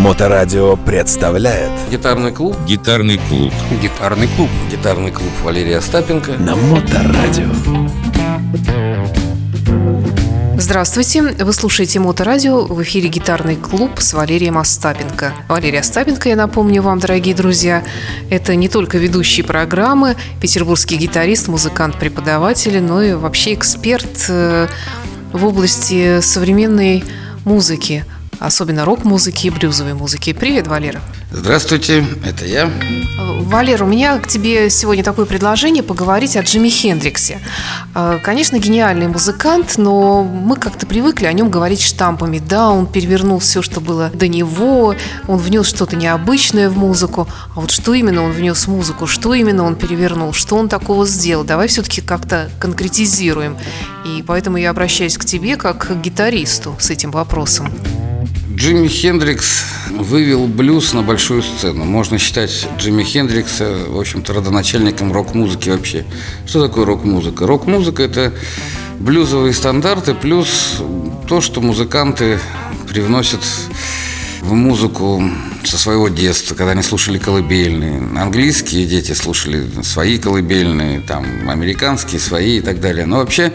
Моторадио представляет. Гитарный клуб. Гитарный клуб. Гитарный клуб. Гитарный клуб Валерия Остапенко. На Моторадио. Здравствуйте, вы слушаете Моторадио, в эфире «Гитарный клуб» с Валерием Остапенко. Валерий Остапенко, я напомню вам, дорогие друзья, это не только ведущий программы, петербургский гитарист, музыкант, преподаватель, но и вообще эксперт э, в области современной музыки, особенно рок-музыки и блюзовой музыки. Привет, Валера. Здравствуйте, это я Валер, у меня к тебе сегодня такое предложение поговорить о Джимми Хендриксе. Э, Конечно, гениальный музыкант, но мы как-то привыкли о нем говорить штампами. Да, он перевернул все, что было до него, он внес что-то необычное в музыку. А вот что именно он внес в музыку, что именно он перевернул, что он такого сделал? Давай все-таки как-то конкретизируем. И поэтому я обращаюсь к тебе как к гитаристу с этим вопросом. Джимми Хендрикс вывел блюз на большую сцену. Можно считать Джимми Хендрикса, в общем-то, родоначальником рок-музыки вообще. Что такое рок-музыка? Рок-музыка – это блюзовые стандарты плюс то, что музыканты привносят в музыку со своего детства, когда они слушали колыбельные. Английские дети слушали свои колыбельные, там, американские свои и так далее. Но вообще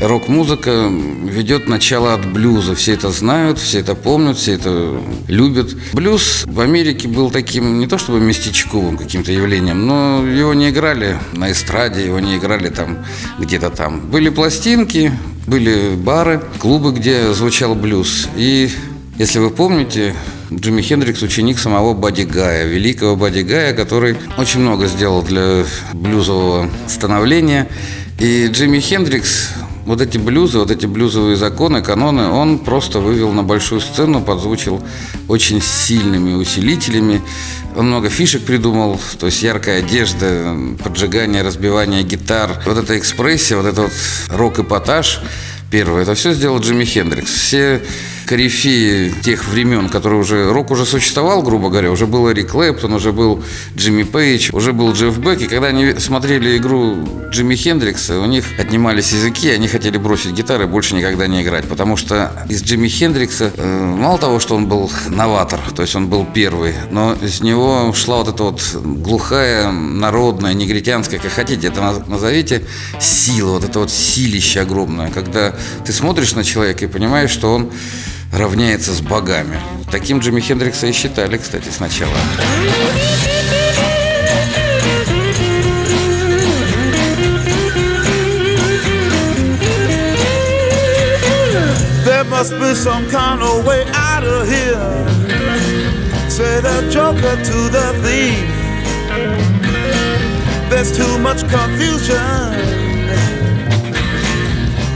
рок-музыка ведет начало от блюза. Все это знают, все это помнят, все это любят. Блюз в Америке был таким не то чтобы местечковым каким-то явлением, но его не играли на эстраде, его не играли там где-то там. Были пластинки, были бары, клубы, где звучал блюз. И если вы помните, Джимми Хендрикс ученик самого Бадди Гая, великого Бадди Гая, который очень много сделал для блюзового становления. И Джимми Хендрикс вот эти блюзы, вот эти блюзовые законы, каноны, он просто вывел на большую сцену, подзвучил очень сильными усилителями. Он много фишек придумал, то есть яркая одежда, поджигание, разбивание гитар. Вот эта экспрессия, вот этот вот рок-эпатаж первый, это все сделал Джимми Хендрикс. Все корифеи тех времен, которые уже... Рок уже существовал, грубо говоря, уже был Эрик Клэптон, уже был Джимми Пейдж, уже был Джефф Бек. И когда они смотрели игру Джимми Хендрикса, у них отнимались языки, они хотели бросить гитары и больше никогда не играть. Потому что из Джимми Хендрикса, э, мало того, что он был новатор, то есть он был первый, но из него шла вот эта вот глухая, народная, негритянская, как хотите, это назовите, сила, вот это вот силище огромное, когда ты смотришь на человека и понимаешь, что он равняется с богами. Таким Джимми Хендрикса и считали, кстати, сначала. There must be some kind of way out of here. Say the joker to the thief. There's too much confusion.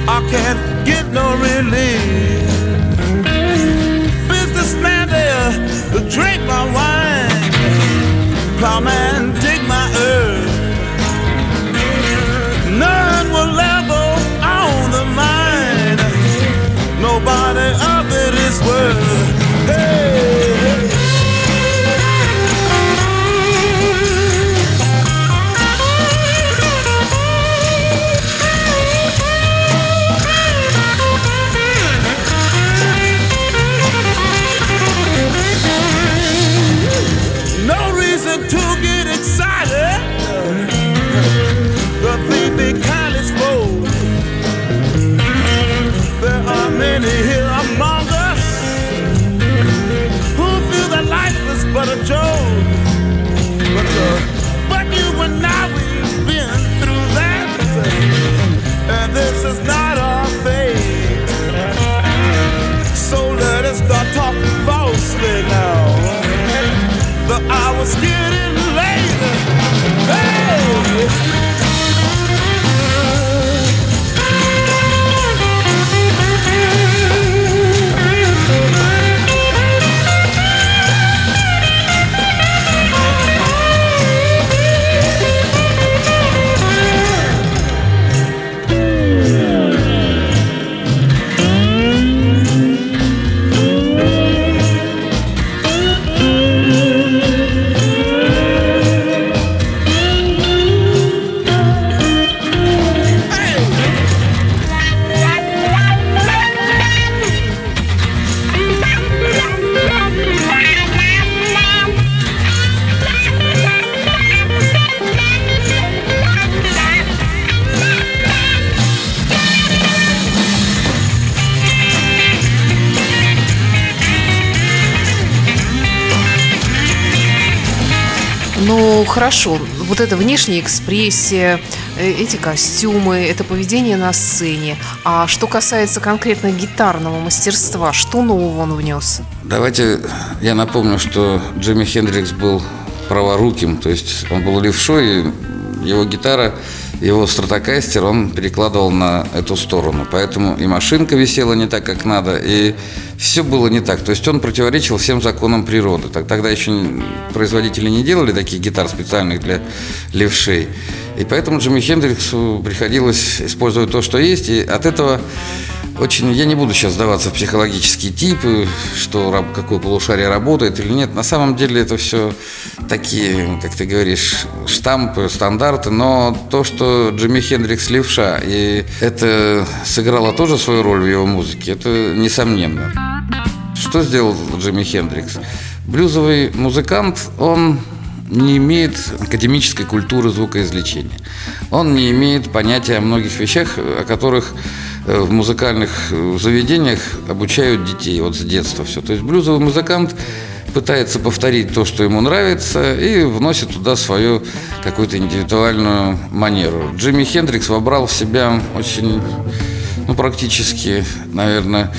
I can't get no relief. Drink my wine. Plowman, Хорошо. Вот эта внешняя экспрессия, э, эти костюмы, это поведение на сцене. А что касается конкретно гитарного мастерства, что нового он внес? Давайте я напомню, что Джимми Хендрикс был праворуким, то есть он был левшой, его гитара, его стратокастер он перекладывал на эту сторону. Поэтому и машинка висела не так, как надо, и все было не так. То есть он противоречил всем законам природы. Так- Тогда еще производители не делали таких гитар специальных для левшей. И поэтому Джимми Хендриксу приходилось использовать то, что есть, и от этого очень, я не буду сейчас сдаваться в психологические типы, что какое полушарие работает или нет. На самом деле это все такие, как ты говоришь, штампы, стандарты. Но то, что Джимми Хендрикс левша, и это сыграло тоже свою роль в его музыке, это несомненно. Что сделал Джимми Хендрикс? Блюзовый музыкант, он не имеет академической культуры звукоизвлечения. Он не имеет понятия о многих вещах, о которых э, в музыкальных э, заведениях обучают детей вот с детства все. То есть блюзовый музыкант пытается повторить то, что ему нравится, и вносит туда свою какую-то индивидуальную манеру. Джимми Хендрикс вобрал в себя очень, ну, практически, наверное,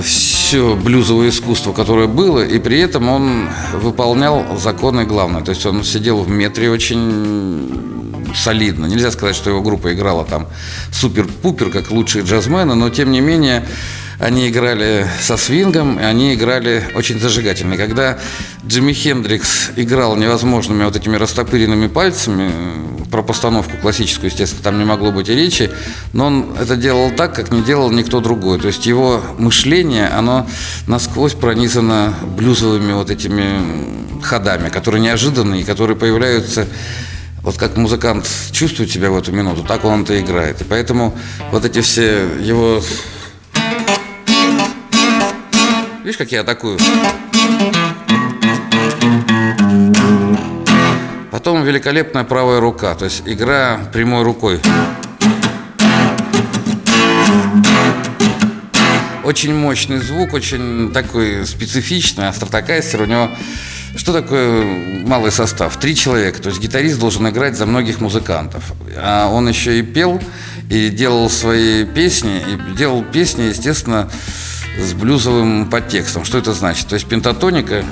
все блюзовое искусство, которое было, и при этом он выполнял законы главное. То есть он сидел в метре очень солидно. Нельзя сказать, что его группа играла там супер-пупер, как лучшие джазмены, но тем не менее они играли со свингом, они играли очень зажигательно. Когда Джимми Хендрикс играл невозможными вот этими растопыренными пальцами, про постановку классическую, естественно, там не могло быть и речи, но он это делал так, как не делал никто другой. То есть его мышление, оно насквозь пронизано блюзовыми вот этими ходами, которые неожиданные, которые появляются вот как музыкант чувствует себя в эту минуту, так он это играет. И поэтому вот эти все его... Видишь, как я атакую? Потом великолепная правая рука, то есть игра прямой рукой. Очень мощный звук, очень такой специфичный, а стратокастер у него... Что такое малый состав? Три человека, то есть гитарист должен играть за многих музыкантов. А он еще и пел, и делал свои песни, и делал песни, естественно, с блюзовым подтекстом. Что это значит? То есть пентатоника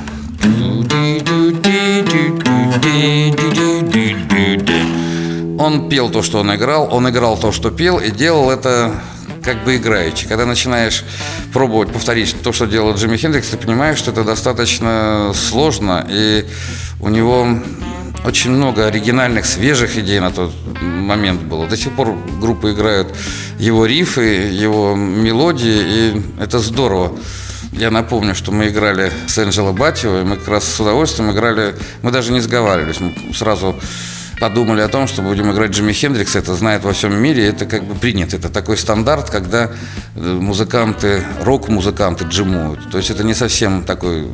он пел то, что он играл, он играл то, что пел, и делал это как бы играючи. Когда начинаешь пробовать повторить то, что делал Джимми Хендрикс, ты понимаешь, что это достаточно сложно, и у него очень много оригинальных, свежих идей на тот момент было. До сих пор группы играют его рифы, его мелодии, и это здорово. Я напомню, что мы играли с Энджело Батио, и мы как раз с удовольствием играли, мы даже не сговаривались, мы сразу подумали о том, что будем играть Джимми Хендрикс, это знает во всем мире, это как бы принято, это такой стандарт, когда э, музыканты, рок-музыканты джимуют. То есть это не совсем такой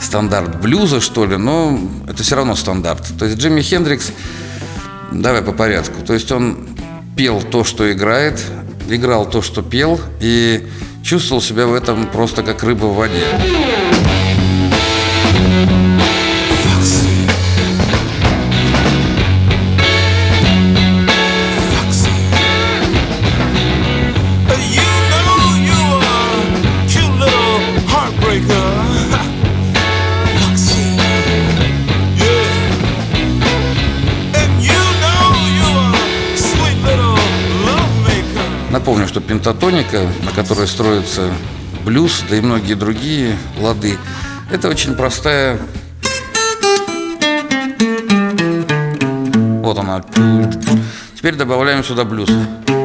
стандарт блюза, что ли, но это все равно стандарт. То есть Джимми Хендрикс, давай по порядку, то есть он пел то, что играет, играл то, что пел, и чувствовал себя в этом просто как рыба в воде. Напомню, что пентатоника, на которой строится блюз, да и многие другие лады, это очень простая... Вот она. Теперь добавляем сюда блюз. При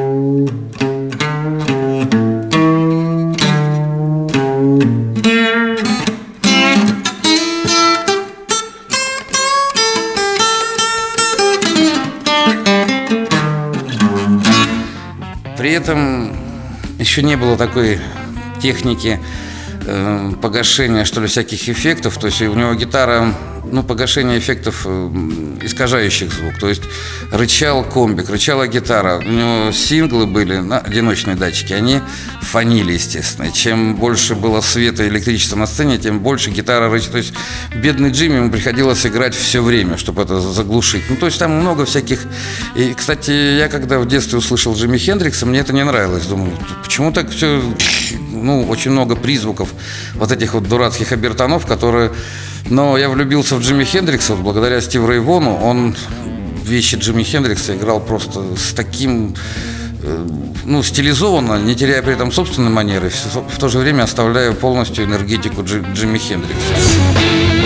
еще не было такой техники э, погашения, что ли, всяких эффектов. То есть у него гитара, ну, погашение эффектов э, искажающих звук. То есть рычал комбик, рычала гитара. У него синглы были, на, одиночные датчики, они фанили, естественно. Чем больше было света и электричества на сцене, тем больше гитара рычала. То есть бедный Джимми ему приходилось играть все время, чтобы это заглушить. Ну, то есть там много всяких... И, кстати, я когда в детстве услышал Джимми Хендрикса, мне это не нравилось. Думаю, почему так все... Ну, очень много призвуков вот этих вот дурацких обертонов, которые... Но я влюбился в Джимми Хендрикса вот благодаря Стиву Рейвону. Он вещи Джимми Хендрикса играл просто с таким э, ну, стилизованно, не теряя при этом собственной манеры, в то же время оставляя полностью энергетику Джи- Джимми Хендрикса.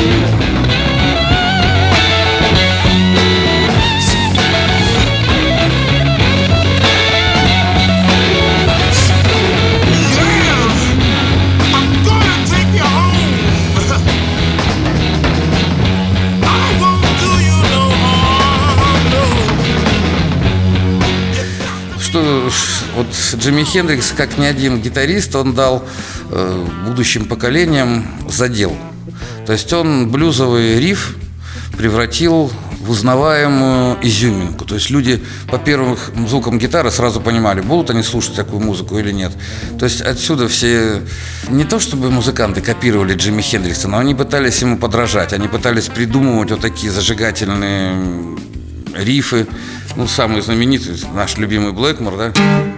Джимми Хендрикс, как ни один гитарист, он дал э, будущим поколениям задел. То есть он блюзовый риф превратил в узнаваемую изюминку. То есть люди по первым звукам гитары сразу понимали, будут они слушать такую музыку или нет. То есть отсюда все, не то чтобы музыканты копировали Джимми Хендрикса, но они пытались ему подражать, они пытались придумывать вот такие зажигательные рифы. Ну, самый знаменитый, наш любимый Блэкмор, да?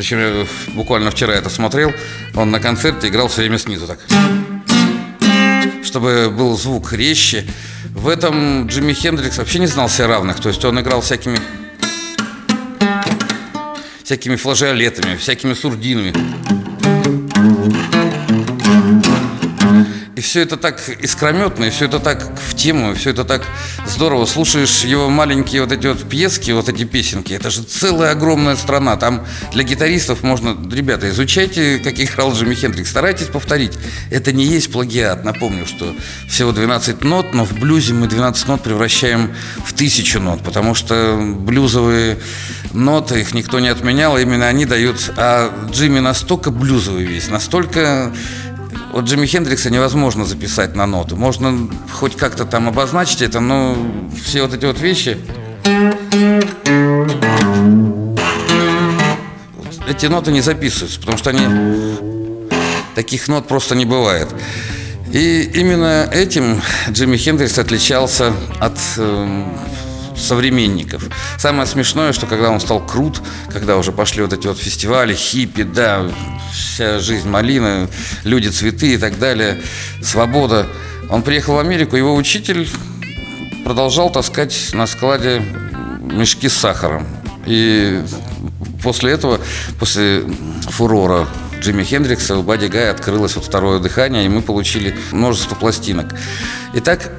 Причем буквально вчера это смотрел. Он на концерте играл все время снизу так. Чтобы был звук резче. В этом Джимми Хендрикс вообще не знал себе равных. То есть он играл всякими всякими флажиолетами, всякими сурдинами. И все это так искрометно, и все это так в тему, и все это так здорово. Слушаешь его маленькие вот эти вот пьески, вот эти песенки, это же целая огромная страна. Там для гитаристов можно, ребята, изучайте, как играл Джимми Хендрикс, старайтесь повторить. Это не есть плагиат. Напомню, что всего 12 нот, но в блюзе мы 12 нот превращаем в тысячу нот, потому что блюзовые ноты, их никто не отменял, именно они дают... А Джимми настолько блюзовый весь, настолько вот Джимми Хендрикса невозможно записать на ноты. Можно хоть как-то там обозначить это, но все вот эти вот вещи... Эти ноты не записываются, потому что они... Таких нот просто не бывает. И именно этим Джимми Хендрикс отличался от эм, современников. Самое смешное, что когда он стал крут, когда уже пошли вот эти вот фестивали, хиппи, да, вся жизнь малина, люди цветы и так далее, свобода. Он приехал в Америку, его учитель продолжал таскать на складе мешки с сахаром. И после этого, после фурора Джимми Хендрикса у Бадди Гая открылось вот второе дыхание, и мы получили множество пластинок. Итак,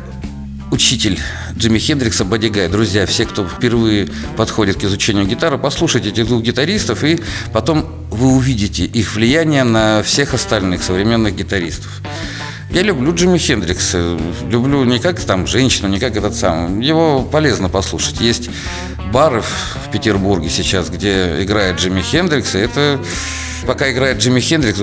учитель Джимми Хендрикса Бадди Гай. Друзья, все, кто впервые подходит к изучению гитары, послушайте этих двух гитаристов, и потом вы увидите их влияние на всех остальных современных гитаристов. Я люблю Джимми Хендрикса. Люблю не как там женщину, не как этот самый. Его полезно послушать. Есть бары в Петербурге сейчас, где играет Джимми Хендрикс, и это пока играет Джимми Хендрикс,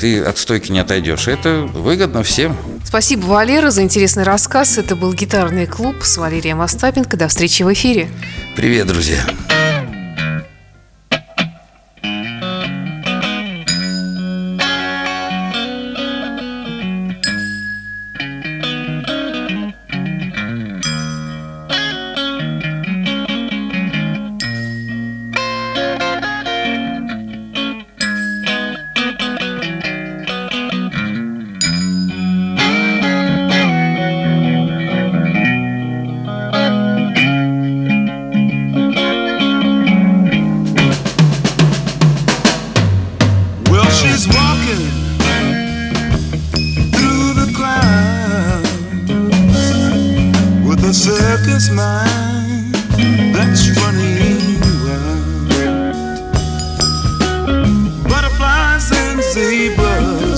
ты от стойки не отойдешь. Это выгодно всем. Спасибо, Валера, за интересный рассказ. Это был гитарный клуб с Валерием Остапенко. До встречи в эфире. Привет, друзья.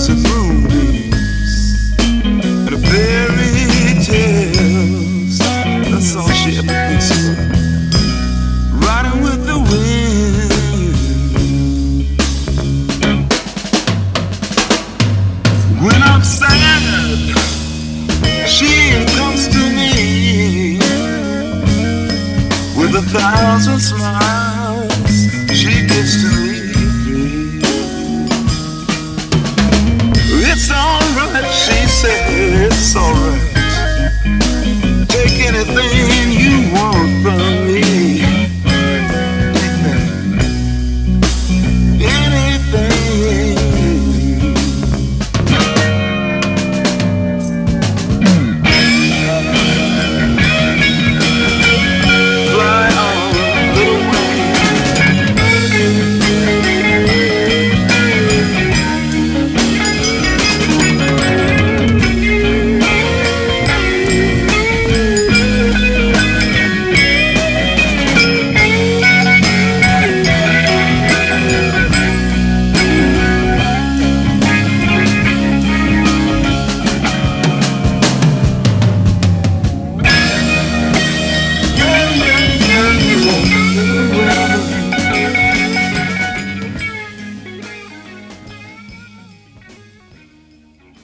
This so